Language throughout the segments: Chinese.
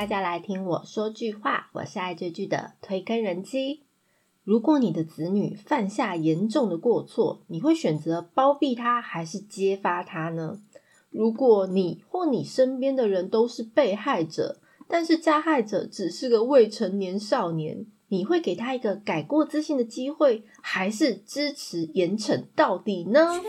大家来听我说句话，我是爱追剧的推更人机。如果你的子女犯下严重的过错，你会选择包庇他还是揭发他呢？如果你或你身边的人都是被害者，但是加害者只是个未成年少年，你会给他一个改过自新的机会，还是支持严惩到底呢？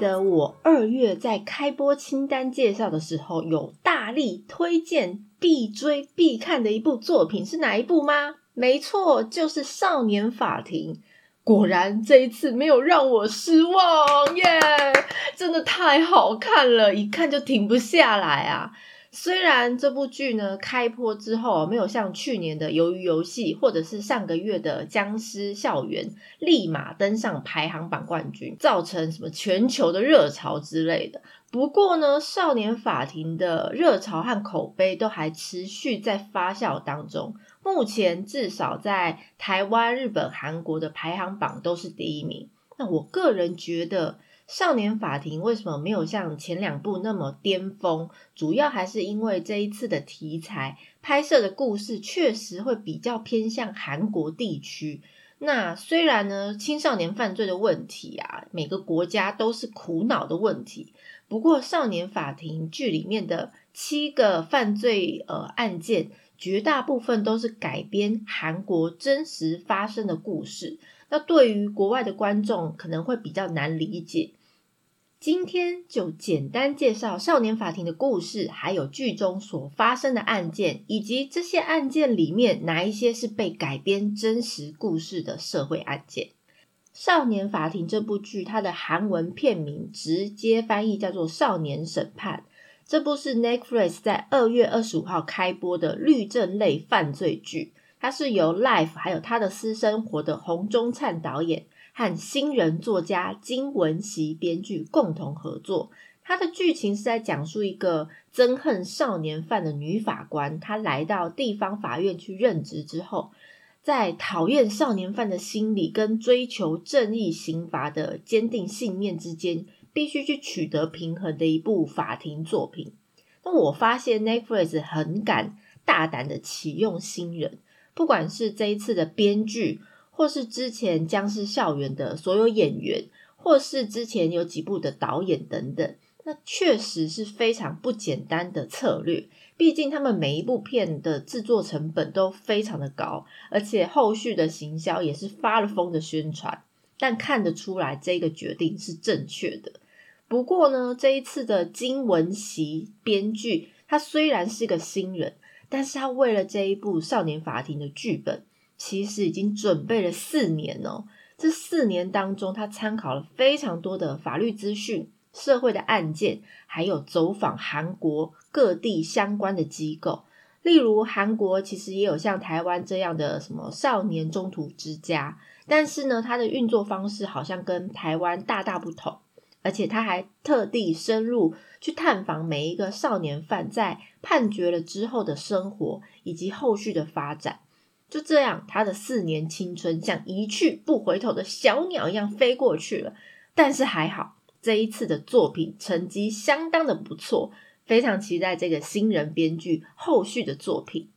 的我二月在开播清单介绍的时候，有大力推荐必追必看的一部作品是哪一部吗？没错，就是《少年法庭》。果然这一次没有让我失望耶！真的太好看了，一看就停不下来啊！虽然这部剧呢开播之后没有像去年的《鱿鱼游戏》或者是上个月的《僵尸校园》立马登上排行榜冠军，造成什么全球的热潮之类的。不过呢，《少年法庭》的热潮和口碑都还持续在发酵当中。目前至少在台湾、日本、韩国的排行榜都是第一名。那我个人觉得。《少年法庭》为什么没有像前两部那么巅峰？主要还是因为这一次的题材拍摄的故事确实会比较偏向韩国地区。那虽然呢，青少年犯罪的问题啊，每个国家都是苦恼的问题。不过，《少年法庭》剧里面的七个犯罪呃案件，绝大部分都是改编韩国真实发生的故事。那对于国外的观众可能会比较难理解。今天就简单介绍少年法庭的故事，还有剧中所发生的案件，以及这些案件里面哪一些是被改编真实故事的社会案件。少年法庭这部剧，它的韩文片名直接翻译叫做《少年审判》。这部是 Netflix 在二月二十五号开播的律政类犯罪剧，它是由 Life 还有他的私生活的洪忠灿导演。和新人作家金文熙编剧共同合作，它的剧情是在讲述一个憎恨少年犯的女法官，她来到地方法院去任职之后，在讨厌少年犯的心理跟追求正义刑罚的坚定信念之间，必须去取得平衡的一部法庭作品。那我发现 Netflix 很敢大胆的启用新人，不管是这一次的编剧。或是之前《僵尸校园》的所有演员，或是之前有几部的导演等等，那确实是非常不简单的策略。毕竟他们每一部片的制作成本都非常的高，而且后续的行销也是发了疯的宣传。但看得出来，这个决定是正确的。不过呢，这一次的金文熙编剧，他虽然是个新人，但是他为了这一部《少年法庭》的剧本。其实已经准备了四年哦，这四年当中，他参考了非常多的法律资讯、社会的案件，还有走访韩国各地相关的机构。例如，韩国其实也有像台湾这样的什么少年中途之家，但是呢，它的运作方式好像跟台湾大大不同。而且他还特地深入去探访每一个少年犯在判决了之后的生活以及后续的发展。就这样，他的四年青春像一去不回头的小鸟一样飞过去了。但是还好，这一次的作品成绩相当的不错，非常期待这个新人编剧后续的作品。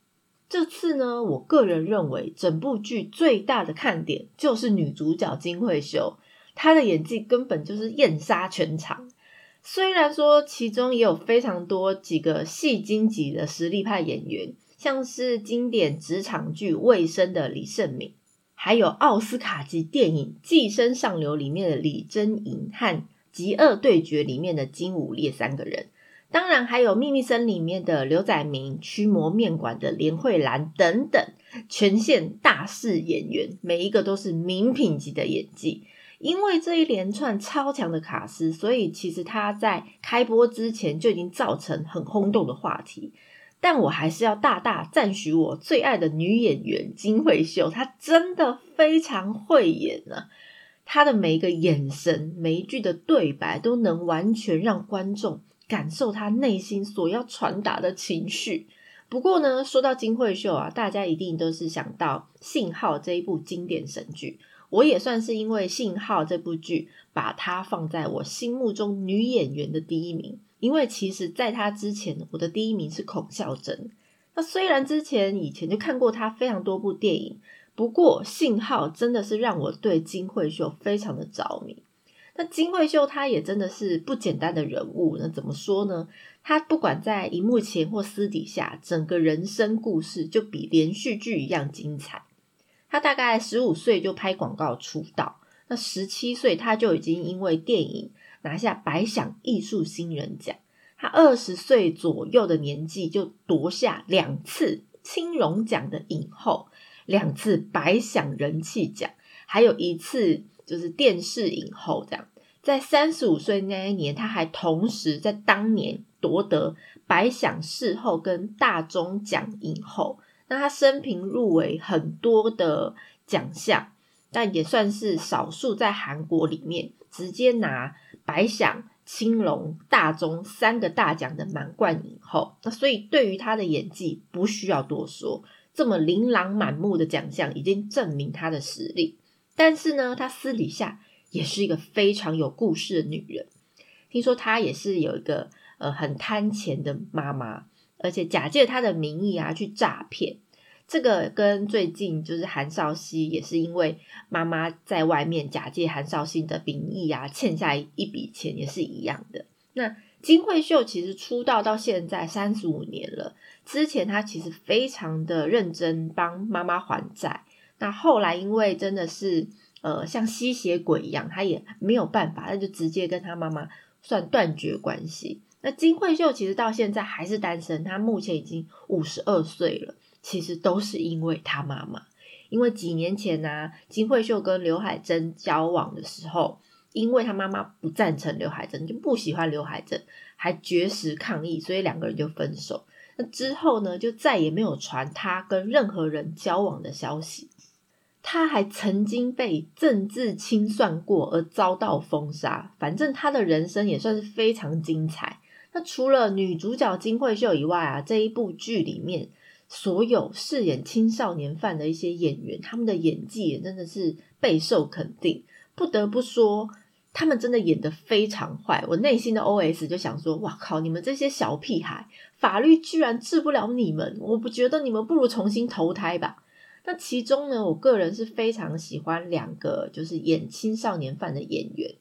这次呢，我个人认为整部剧最大的看点就是女主角金惠秀，她的演技根本就是艳杀全场。虽然说其中也有非常多几个戏精级的实力派演员。像是经典职场剧《卫生》的李胜敏，还有奥斯卡级电影《寄生上流》里面的李珍莹和《极恶对决》里面的金武烈三个人，当然还有《秘密森林》里面的刘载明、驱魔面馆的连慧兰等等，全线大势演员，每一个都是名品级的演技。因为这一连串超强的卡司，所以其实他在开播之前就已经造成很轰动的话题。但我还是要大大赞许我最爱的女演员金惠秀，她真的非常会演呢。她的每一个眼神、每一句的对白，都能完全让观众感受她内心所要传达的情绪。不过呢，说到金惠秀啊，大家一定都是想到《信号》这一部经典神剧。我也算是因为《信号》这部剧，把她放在我心目中女演员的第一名。因为其实，在他之前，我的第一名是孔孝真。那虽然之前以前就看过他非常多部电影，不过信号真的是让我对金惠秀非常的着迷。那金惠秀她也真的是不简单的人物。那怎么说呢？她不管在荧幕前或私底下，整个人生故事就比连续剧一样精彩。她大概十五岁就拍广告出道，那十七岁她就已经因为电影。拿下百想艺术新人奖，他二十岁左右的年纪就夺下两次青龙奖的影后，两次百想人气奖，还有一次就是电视影后。这样，在三十五岁那一年，他还同时在当年夺得百想视后跟大钟奖影后。那他生平入围很多的奖项，但也算是少数在韩国里面直接拿。白想、青龙、大钟三个大奖的满贯影后，那所以对于她的演技不需要多说，这么琳琅满目的奖项已经证明她的实力。但是呢，她私底下也是一个非常有故事的女人。听说她也是有一个呃很贪钱的妈妈，而且假借她的名义啊去诈骗。这个跟最近就是韩少熙也是因为妈妈在外面假借韩少熙的名义啊，欠下一笔钱也是一样的。那金惠秀其实出道到现在三十五年了，之前她其实非常的认真帮妈妈还债。那后来因为真的是呃像吸血鬼一样，她也没有办法，那就直接跟她妈妈算断绝关系。那金惠秀其实到现在还是单身，她目前已经五十二岁了。其实都是因为他妈妈，因为几年前呢，金惠秀跟刘海珍交往的时候，因为他妈妈不赞成刘海珍，就不喜欢刘海珍，还绝食抗议，所以两个人就分手。那之后呢，就再也没有传他跟任何人交往的消息。他还曾经被政治清算过而遭到封杀。反正他的人生也算是非常精彩。那除了女主角金惠秀以外啊，这一部剧里面。所有饰演青少年犯的一些演员，他们的演技也真的是备受肯定。不得不说，他们真的演得非常坏。我内心的 OS 就想说：哇靠！你们这些小屁孩，法律居然治不了你们！我不觉得你们不如重新投胎吧？那其中呢，我个人是非常喜欢两个，就是演青少年犯的演员。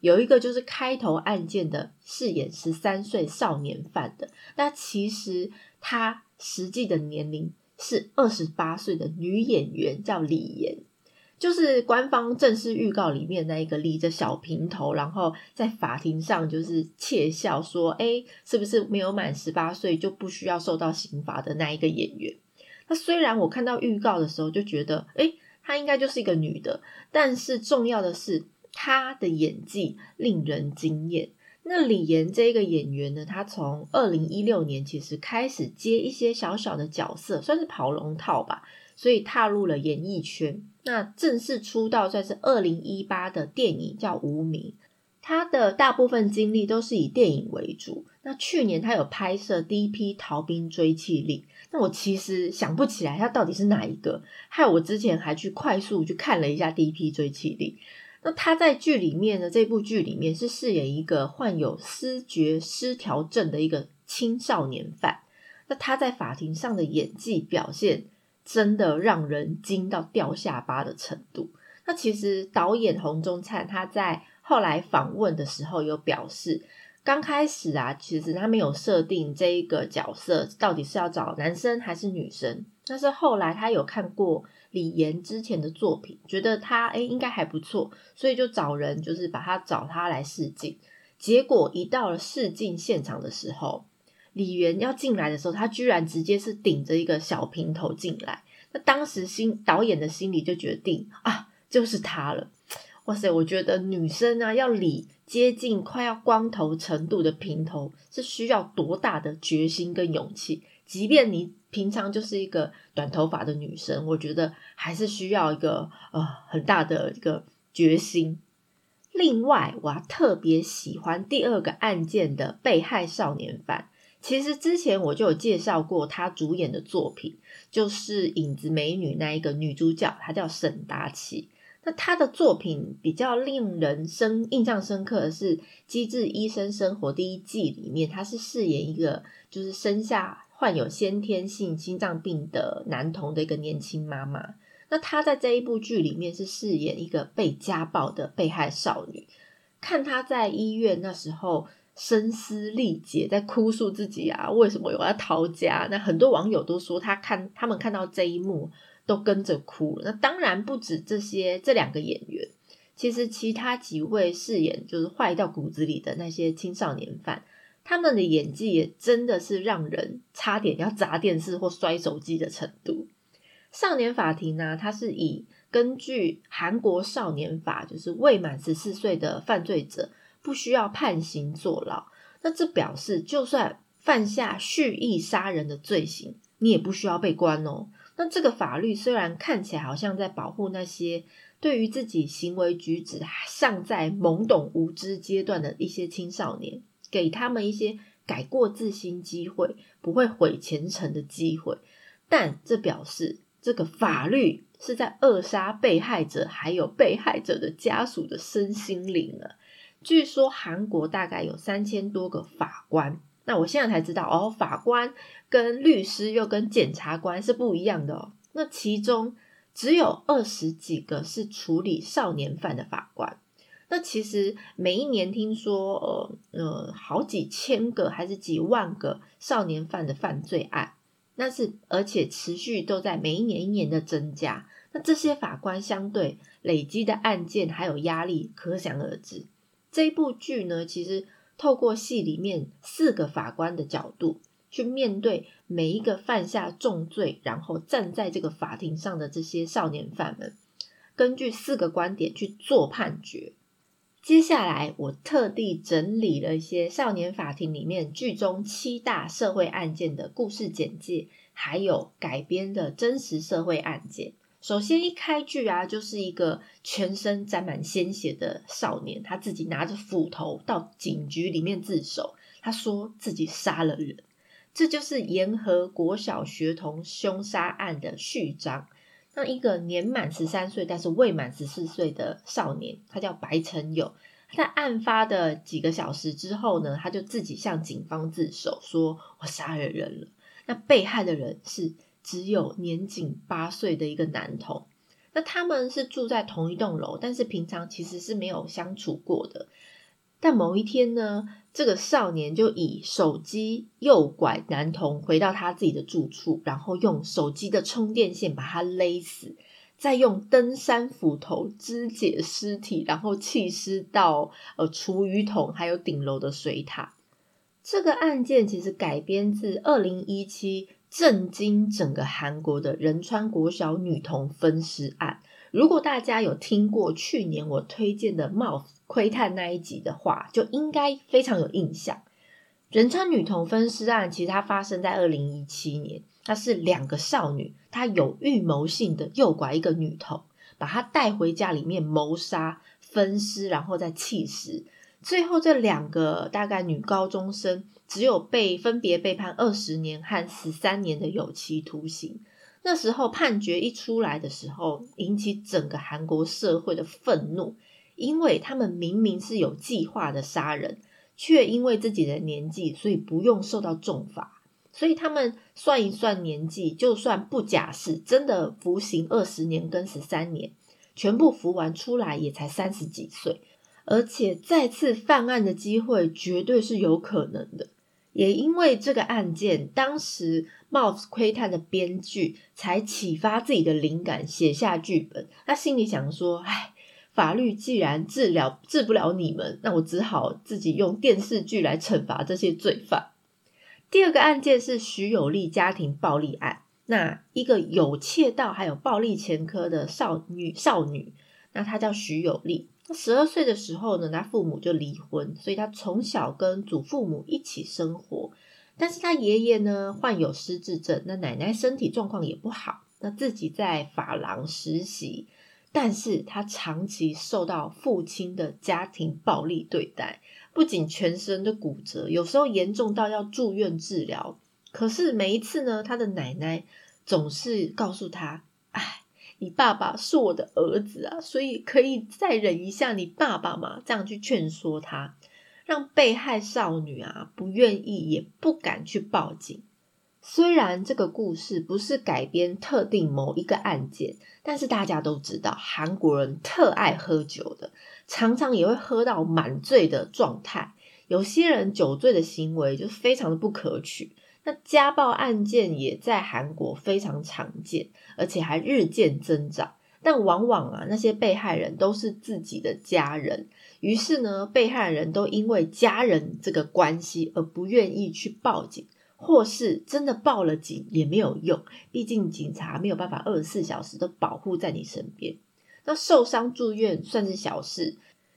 有一个就是开头案件的饰演十三岁少年犯的，那其实他。实际的年龄是二十八岁的女演员，叫李妍，就是官方正式预告里面那一个理着小平头，然后在法庭上就是窃笑说：“哎，是不是没有满十八岁就不需要受到刑罚的那一个演员？”那虽然我看到预告的时候就觉得，哎，她应该就是一个女的，但是重要的是她的演技令人惊艳。那李岩这个演员呢，他从二零一六年其实开始接一些小小的角色，算是跑龙套吧，所以踏入了演艺圈。那正式出道算是二零一八的电影叫《无名》，他的大部分经历都是以电影为主。那去年他有拍摄第一批《逃兵追缉令》，那我其实想不起来他到底是哪一个，害我之前还去快速去看了一下第一批《追缉令》。那他在剧里面呢？这部剧里面是饰演一个患有思觉失调症的一个青少年犯。那他在法庭上的演技表现真的让人惊到掉下巴的程度。那其实导演洪忠灿他在后来访问的时候有表示，刚开始啊，其实他没有设定这一个角色到底是要找男生还是女生。但是后来他有看过。李岩之前的作品，觉得他哎应该还不错，所以就找人就是把他找他来试镜。结果一到了试镜现场的时候，李岩要进来的时候，他居然直接是顶着一个小平头进来。那当时心导演的心里就决定啊，就是他了。哇塞，我觉得女生啊要理接近快要光头程度的平头，是需要多大的决心跟勇气？即便你平常就是一个短头发的女生，我觉得还是需要一个呃很大的一个决心。另外，我特别喜欢第二个案件的被害少年犯。其实之前我就有介绍过他主演的作品，就是《影子美女》那一个女主角，她叫沈达奇。那她的作品比较令人深印象深刻的是《机智医生生活》第一季里面，她是饰演一个就是生下患有先天性心脏病的男童的一个年轻妈妈。那她在这一部剧里面是饰演一个被家暴的被害少女，看她在医院那时候声嘶力竭，在哭诉自己啊，为什么我要逃家？那很多网友都说，他看他们看到这一幕都跟着哭了。那当然不止这些这两个演员，其实其他几位饰演就是坏到骨子里的那些青少年犯，他们的演技也真的是让人差点要砸电视或摔手机的程度。少年法庭呢，它是以根据韩国少年法，就是未满十四岁的犯罪者不需要判刑坐牢。那这表示，就算犯下蓄意杀人的罪行，你也不需要被关哦。那这个法律虽然看起来好像在保护那些对于自己行为举止尚在懵懂无知阶段的一些青少年，给他们一些改过自新机会，不会毁前程的机会，但这表示。这个法律是在扼杀被害者还有被害者的家属的身心灵啊！据说韩国大概有三千多个法官，那我现在才知道哦，法官跟律师又跟检察官是不一样的哦。那其中只有二十几个是处理少年犯的法官。那其实每一年听说呃呃好几千个还是几万个少年犯的犯罪案。那是，而且持续都在每一年一年的增加。那这些法官相对累积的案件还有压力，可想而知。这一部剧呢，其实透过戏里面四个法官的角度去面对每一个犯下重罪，然后站在这个法庭上的这些少年犯们，根据四个观点去做判决。接下来，我特地整理了一些少年法庭里面剧中七大社会案件的故事简介，还有改编的真实社会案件。首先一开剧啊，就是一个全身沾满鲜血的少年，他自己拿着斧头到警局里面自首，他说自己杀了人。这就是沿河国小学童凶杀案的序章。那一个年满十三岁但是未满十四岁的少年，他叫白成友。在案发的几个小时之后呢，他就自己向警方自首，说我杀了人了。那被害的人是只有年仅八岁的一个男童。那他们是住在同一栋楼，但是平常其实是没有相处过的。但某一天呢，这个少年就以手机诱拐男童回到他自己的住处，然后用手机的充电线把他勒死，再用登山斧头肢解尸体，然后弃尸到呃厨余桶还有顶楼的水塔。这个案件其实改编自二零一七震惊整个韩国的仁川国小女童分尸案。如果大家有听过去年我推荐的《Mouth 窥探》那一集的话，就应该非常有印象。仁川女童分尸案其实它发生在二零一七年，它是两个少女，她有预谋性的诱拐一个女童，把她带回家里面谋杀、分尸，然后再弃尸。最后这两个大概女高中生，只有被分别被判二十年和十三年的有期徒刑。那时候判决一出来的时候，引起整个韩国社会的愤怒，因为他们明明是有计划的杀人，却因为自己的年纪，所以不用受到重罚。所以他们算一算年纪，就算不假释，真的服刑二十年跟十三年，全部服完出来也才三十几岁，而且再次犯案的机会绝对是有可能的。也因为这个案件，当时《Mouse 窥探》的编剧才启发自己的灵感，写下剧本。他心里想说：“哎，法律既然治疗治不了你们，那我只好自己用电视剧来惩罚这些罪犯。”第二个案件是徐有利家庭暴力案。那一个有窃盗还有暴力前科的少女少女，那他叫徐有利。十二岁的时候呢，他父母就离婚，所以他从小跟祖父母一起生活。但是他爷爷呢患有失智症，那奶奶身体状况也不好，那自己在发廊实习，但是他长期受到父亲的家庭暴力对待，不仅全身的骨折，有时候严重到要住院治疗。可是每一次呢，他的奶奶总是告诉他：“，你爸爸是我的儿子啊，所以可以再忍一下你爸爸嘛。”这样去劝说他。让被害少女啊不愿意也不敢去报警。虽然这个故事不是改编特定某一个案件，但是大家都知道韩国人特爱喝酒的，常常也会喝到满醉的状态。有些人酒醉的行为就非常的不可取。那家暴案件也在韩国非常常见，而且还日渐增长。但往往啊，那些被害人都是自己的家人。于是呢，被害人都因为家人这个关系而不愿意去报警，或是真的报了警也没有用，毕竟警察没有办法二十四小时都保护在你身边。那受伤住院算是小事，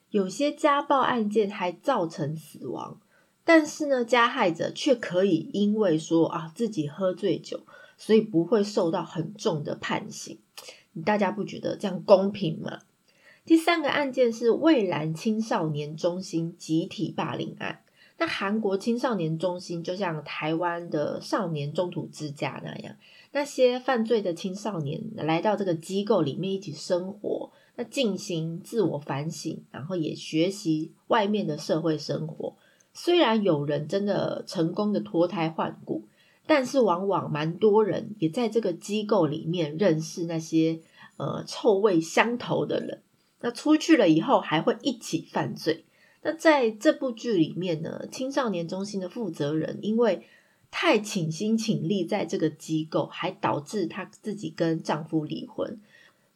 有些家暴案件还造成死亡，但是呢，加害者却可以因为说啊自己喝醉酒，所以不会受到很重的判刑。大家不觉得这样公平吗？第三个案件是蔚蓝青少年中心集体霸凌案。那韩国青少年中心就像台湾的少年中途之家那样，那些犯罪的青少年来到这个机构里面一起生活，那进行自我反省，然后也学习外面的社会生活。虽然有人真的成功的脱胎换骨，但是往往蛮多人也在这个机构里面认识那些呃臭味相投的人。那出去了以后还会一起犯罪。那在这部剧里面呢，青少年中心的负责人因为太倾心倾力在这个机构，还导致她自己跟丈夫离婚，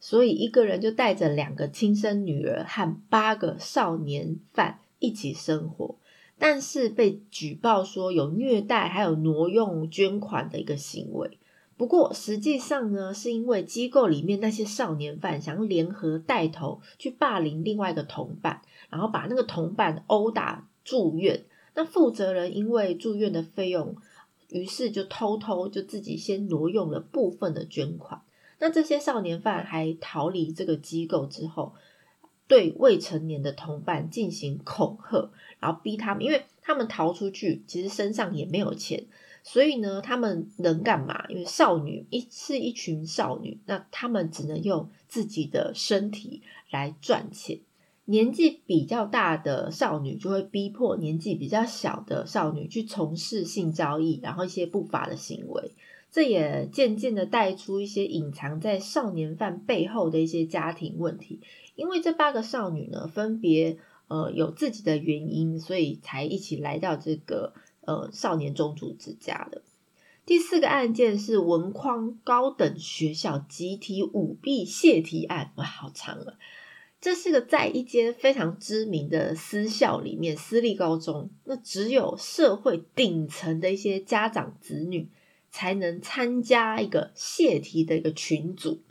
所以一个人就带着两个亲生女儿和八个少年犯一起生活，但是被举报说有虐待还有挪用捐款的一个行为。不过实际上呢，是因为机构里面那些少年犯想要联合带头去霸凌另外一个同伴，然后把那个同伴殴打住院。那负责人因为住院的费用，于是就偷偷就自己先挪用了部分的捐款。那这些少年犯还逃离这个机构之后，对未成年的同伴进行恐吓，然后逼他们，因为他们逃出去，其实身上也没有钱。所以呢，他们能干嘛？因为少女一是一群少女，那他们只能用自己的身体来赚钱。年纪比较大的少女就会逼迫年纪比较小的少女去从事性交易，然后一些不法的行为。这也渐渐的带出一些隐藏在少年犯背后的一些家庭问题。因为这八个少女呢，分别呃有自己的原因，所以才一起来到这个。呃，少年宗主之家的第四个案件是文匡高等学校集体舞弊泄题案，哇，好长啊！这是个在一间非常知名的私校里面，私立高中，那只有社会顶层的一些家长子女才能参加一个泄题的一个群组。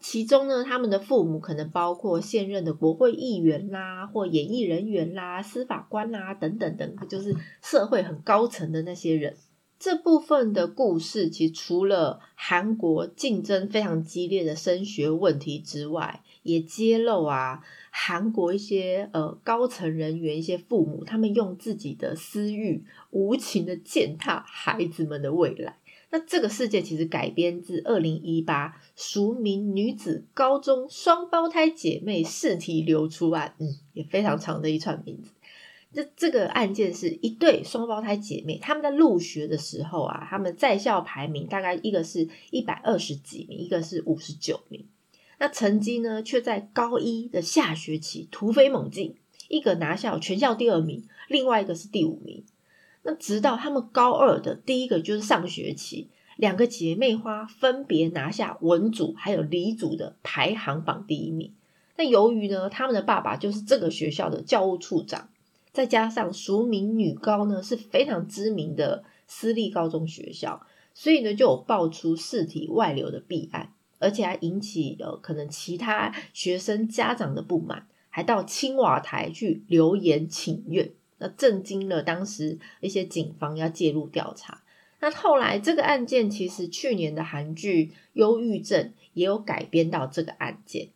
其中呢，他们的父母可能包括现任的国会议员啦，或演艺人员啦、司法官啦等等等，就是社会很高层的那些人。这部分的故事，其实除了韩国竞争非常激烈的升学问题之外，也揭露啊，韩国一些呃高层人员、一些父母，他们用自己的私欲无情的践踏孩子们的未来。那这个世界其实改编自二零一八熟名女子高中双胞胎姐妹试题流出案，嗯，也非常长的一串名字。这这个案件是一对双胞胎姐妹，他们在入学的时候啊，他们在校排名大概一个是一百二十几名，一个是五十九名。那成绩呢，却在高一的下学期突飞猛进，一个拿下全校第二名，另外一个是第五名。那直到他们高二的第一个就是上学期，两个姐妹花分别拿下文组还有理组的排行榜第一名。那由于呢，他们的爸爸就是这个学校的教务处长，再加上熟名女高呢是非常知名的私立高中学校，所以呢就有爆出试题外流的弊案，而且还引起了可能其他学生家长的不满，还到青瓦台去留言请愿，那震惊了当时一些警方要介入调查。那后来这个案件其实去年的韩剧《忧郁症》也有改编到这个案件。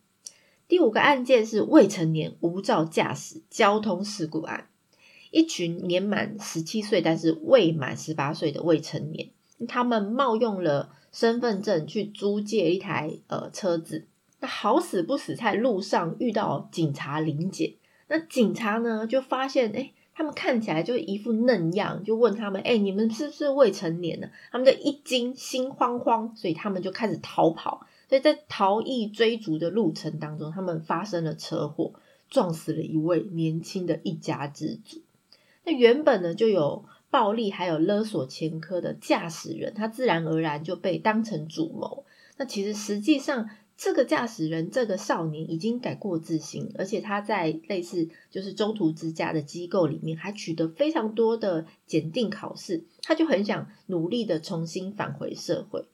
第五个案件是未成年无照驾驶交通事故案，一群年满十七岁但是未满十八岁的未成年，他们冒用了身份证去租借一台呃车子，那好死不死在路上遇到警察临检，那警察呢就发现哎。他们看起来就一副嫩样，就问他们：“哎，你们是不是未成年呢？”他们就一惊，心慌慌，所以他们就开始逃跑。所以在逃逸追逐的路程当中，他们发生了车祸，撞死了一位年轻的一家之主。那原本呢就有暴力还有勒索前科的驾驶人，他自然而然就被当成主谋。那其实实际上。这个驾驶人，这个少年已经改过自新，而且他在类似就是中途之家的机构里面，还取得非常多的检定考试。他就很想努力的重新返回社会。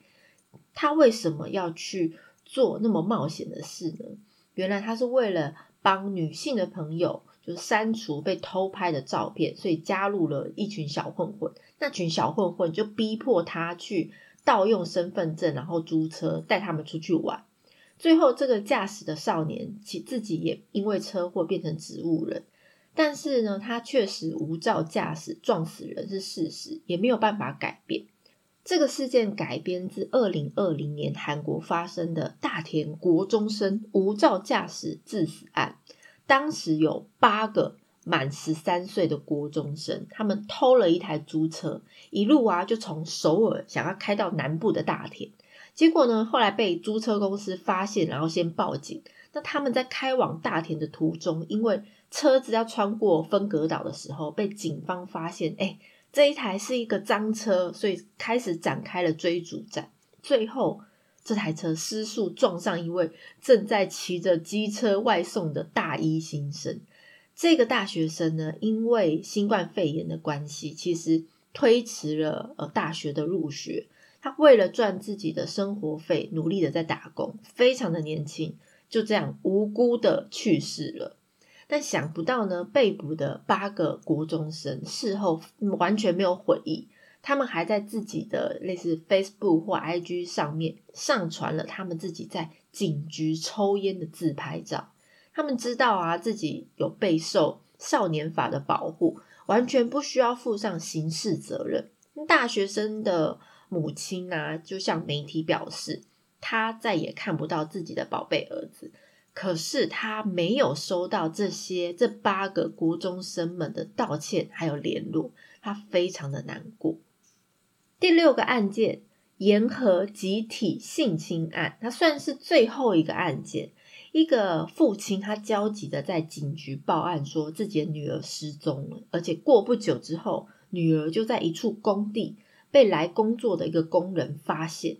他为什么要去做那么冒险的事呢？原来他是为了帮女性的朋友，就删除被偷拍的照片，所以加入了一群小混混。那群小混混就逼迫他去盗用身份证，然后租车带他们出去玩。最后，这个驾驶的少年其自己也因为车祸变成植物人，但是呢，他确实无照驾驶撞死人是事实，也没有办法改变。这个事件改编自二零二零年韩国发生的大田国中生无照驾驶致死案。当时有八个满十三岁的国中生，他们偷了一台租车，一路啊就从首尔想要开到南部的大田。结果呢？后来被租车公司发现，然后先报警。那他们在开往大田的途中，因为车子要穿过分隔岛的时候，被警方发现，哎，这一台是一个赃车，所以开始展开了追逐战。最后，这台车失速撞上一位正在骑着机车外送的大一新生。这个大学生呢，因为新冠肺炎的关系，其实推迟了呃大学的入学。他为了赚自己的生活费，努力的在打工，非常的年轻，就这样无辜的去世了。但想不到呢，被捕的八个国中生事后完全没有悔意，他们还在自己的类似 Facebook 或 IG 上面上传了他们自己在警局抽烟的自拍照。他们知道啊，自己有备受少年法的保护，完全不需要负上刑事责任。大学生的。母亲呢，就向媒体表示，他再也看不到自己的宝贝儿子。可是他没有收到这些这八个国中生们的道歉还有联络，他非常的难过。第六个案件，沿河集体性侵案，它算是最后一个案件。一个父亲他焦急的在警局报案，说自己的女儿失踪了，而且过不久之后，女儿就在一处工地。被来工作的一个工人发现，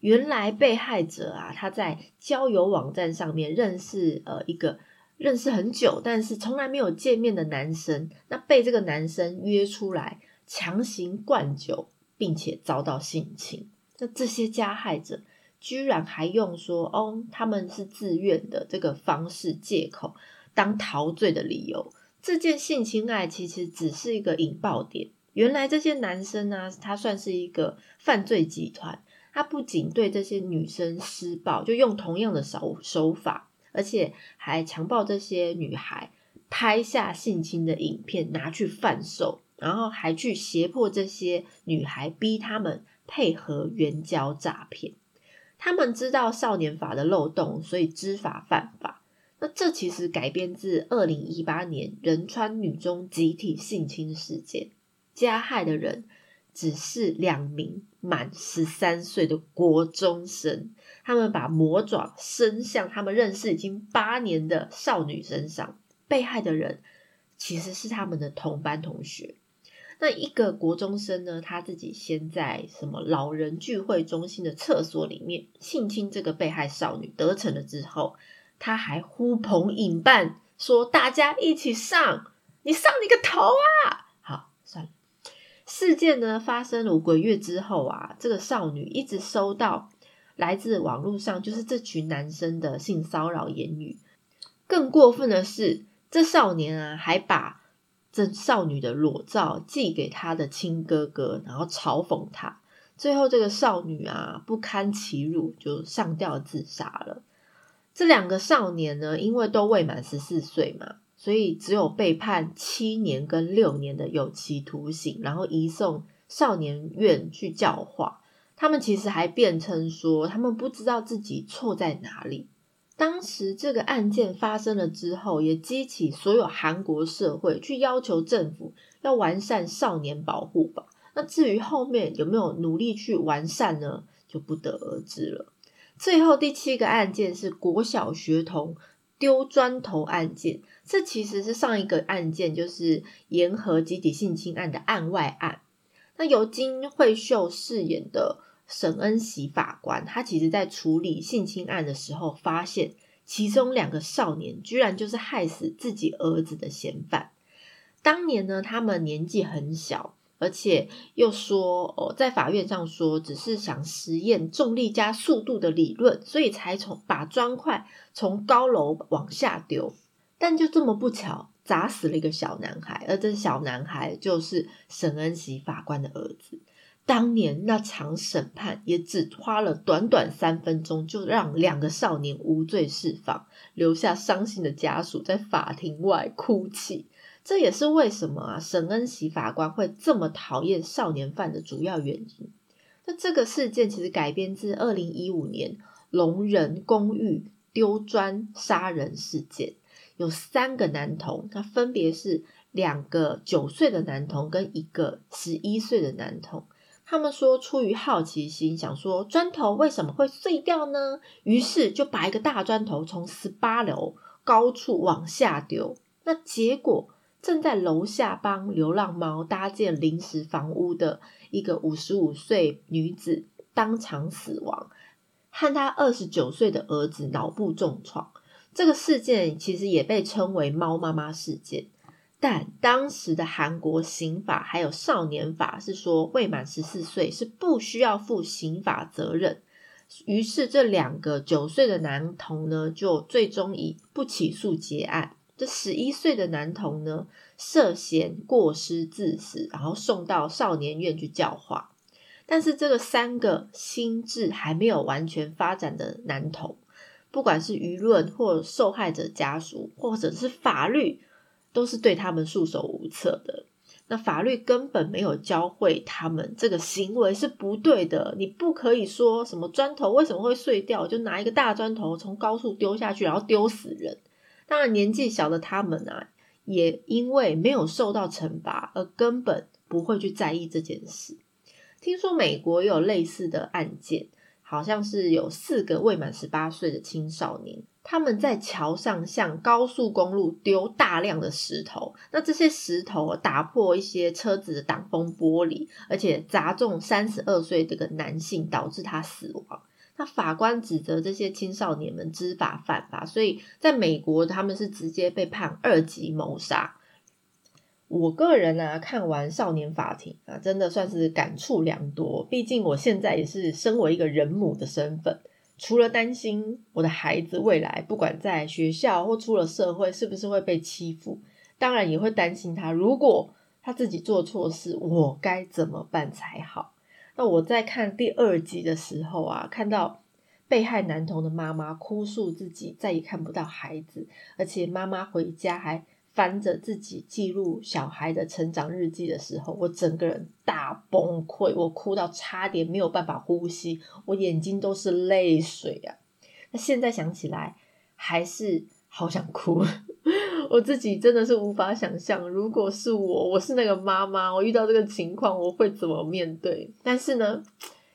原来被害者啊，他在交友网站上面认识呃一个认识很久，但是从来没有见面的男生，那被这个男生约出来强行灌酒，并且遭到性侵。那这些加害者居然还用说哦他们是自愿的这个方式借口当陶醉的理由，这件性侵案其实只是一个引爆点。原来这些男生呢，他算是一个犯罪集团。他不仅对这些女生施暴，就用同样的手手法，而且还强暴这些女孩，拍下性侵的影片拿去贩售，然后还去胁迫这些女孩，逼他们配合援交诈骗。他们知道少年法的漏洞，所以知法犯法。那这其实改编自二零一八年仁川女中集体性侵事件。加害的人只是两名满十三岁的国中生，他们把魔爪伸向他们认识已经八年的少女身上。被害的人其实是他们的同班同学。那一个国中生呢，他自己先在什么老人聚会中心的厕所里面性侵这个被害少女，得逞了之后，他还呼朋引伴说：“大家一起上，你上你个头啊！”事件呢发生了五个月之后啊，这个少女一直收到来自网络上就是这群男生的性骚扰言语，更过分的是，这少年啊还把这少女的裸照寄给他的亲哥哥，然后嘲讽他。最后，这个少女啊不堪其辱，就上吊自杀了。这两个少年呢，因为都未满十四岁嘛，所以只有被判七年跟六年的有期徒刑，然后移送少年院去教化。他们其实还辩称说，他们不知道自己错在哪里。当时这个案件发生了之后，也激起所有韩国社会去要求政府要完善少年保护法。那至于后面有没有努力去完善呢，就不得而知了。最后第七个案件是国小学童丢砖头案件，这其实是上一个案件，就是沿河集体性侵案的案外案。那由金惠秀饰演的沈恩喜法官，他其实在处理性侵案的时候，发现其中两个少年居然就是害死自己儿子的嫌犯。当年呢，他们年纪很小。而且又说哦，在法院上说，只是想实验重力加速度的理论，所以才从把砖块从高楼往下丢。但就这么不巧，砸死了一个小男孩，而这小男孩就是沈恩喜法官的儿子。当年那场审判也只花了短短三分钟，就让两个少年无罪释放，留下伤心的家属在法庭外哭泣。这也是为什么啊，沈恩喜法官会这么讨厌少年犯的主要原因。那这个事件其实改编自二零一五年龙仁公寓丢砖杀人事件，有三个男童，他分别是两个九岁的男童跟一个十一岁的男童。他们说出于好奇心，想说砖头为什么会碎掉呢？于是就把一个大砖头从十八楼高处往下丢。那结果。正在楼下帮流浪猫搭建临时房屋的一个五十五岁女子当场死亡，和她二十九岁的儿子脑部重创。这个事件其实也被称为“猫妈妈事件”，但当时的韩国刑法还有少年法是说未满十四岁是不需要负刑法责任。于是这两个九岁的男童呢，就最终以不起诉结案。这十一岁的男童呢，涉嫌过失致死，然后送到少年院去教化。但是这个三个心智还没有完全发展的男童，不管是舆论或受害者家属，或者是法律，都是对他们束手无策的。那法律根本没有教会他们这个行为是不对的。你不可以说什么砖头为什么会碎掉，就拿一个大砖头从高处丢下去，然后丢死人。当然，年纪小的他们啊，也因为没有受到惩罚，而根本不会去在意这件事。听说美国有类似的案件，好像是有四个未满十八岁的青少年，他们在桥上向高速公路丢大量的石头，那这些石头打破一些车子的挡风玻璃，而且砸中三十二岁这个男性，导致他死亡。那法官指责这些青少年们知法犯法，所以在美国他们是直接被判二级谋杀。我个人啊，看完《少年法庭》啊，真的算是感触良多。毕竟我现在也是身为一个人母的身份，除了担心我的孩子未来不管在学校或出了社会是不是会被欺负，当然也会担心他如果他自己做错事，我该怎么办才好。那我在看第二集的时候啊，看到被害男童的妈妈哭诉自己再也看不到孩子，而且妈妈回家还翻着自己记录小孩的成长日记的时候，我整个人大崩溃，我哭到差点没有办法呼吸，我眼睛都是泪水啊！那现在想起来，还是好想哭。我自己真的是无法想象，如果是我，我是那个妈妈，我遇到这个情况，我会怎么面对？但是呢，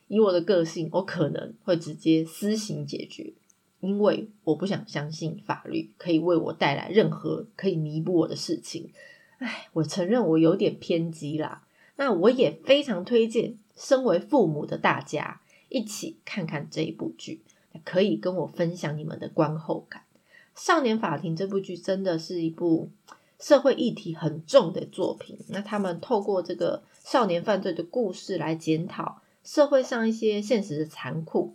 以我的个性，我可能会直接私刑解决，因为我不想相信法律可以为我带来任何可以弥补我的事情。唉，我承认我有点偏激啦。那我也非常推荐身为父母的大家一起看看这一部剧，可以跟我分享你们的观后感。《少年法庭》这部剧真的是一部社会议题很重的作品。那他们透过这个少年犯罪的故事来检讨社会上一些现实的残酷，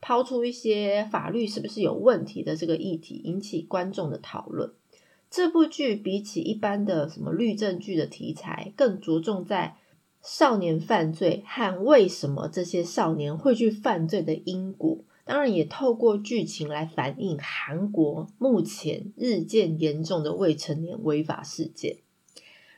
抛出一些法律是不是有问题的这个议题，引起观众的讨论。这部剧比起一般的什么律政剧的题材，更着重在少年犯罪和为什么这些少年会去犯罪的因果。当然，也透过剧情来反映韩国目前日渐严重的未成年违法事件。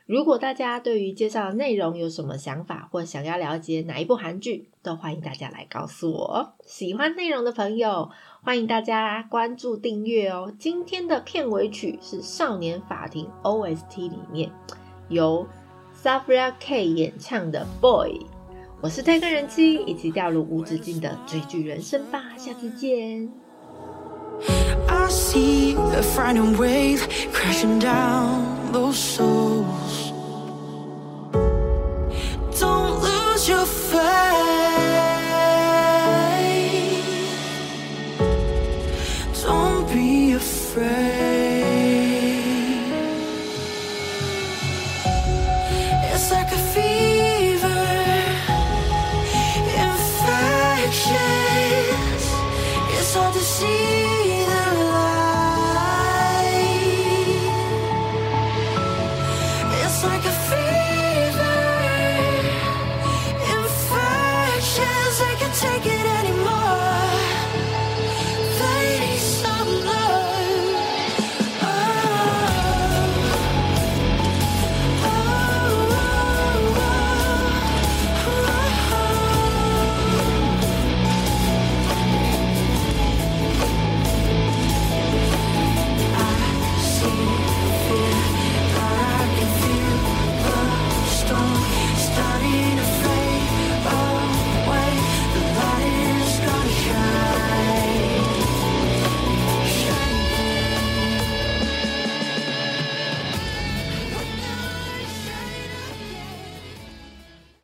如果大家对于介绍的内容有什么想法，或想要了解哪一部韩剧，都欢迎大家来告诉我。喜欢内容的朋友，欢迎大家关注订阅哦。今天的片尾曲是《少年法庭》OST 里面由 Safra K 演唱的《Boy》。我是推更人妻，一起掉入无止境的追剧人生吧。下次见。I see the frightening wave crashing down those souls.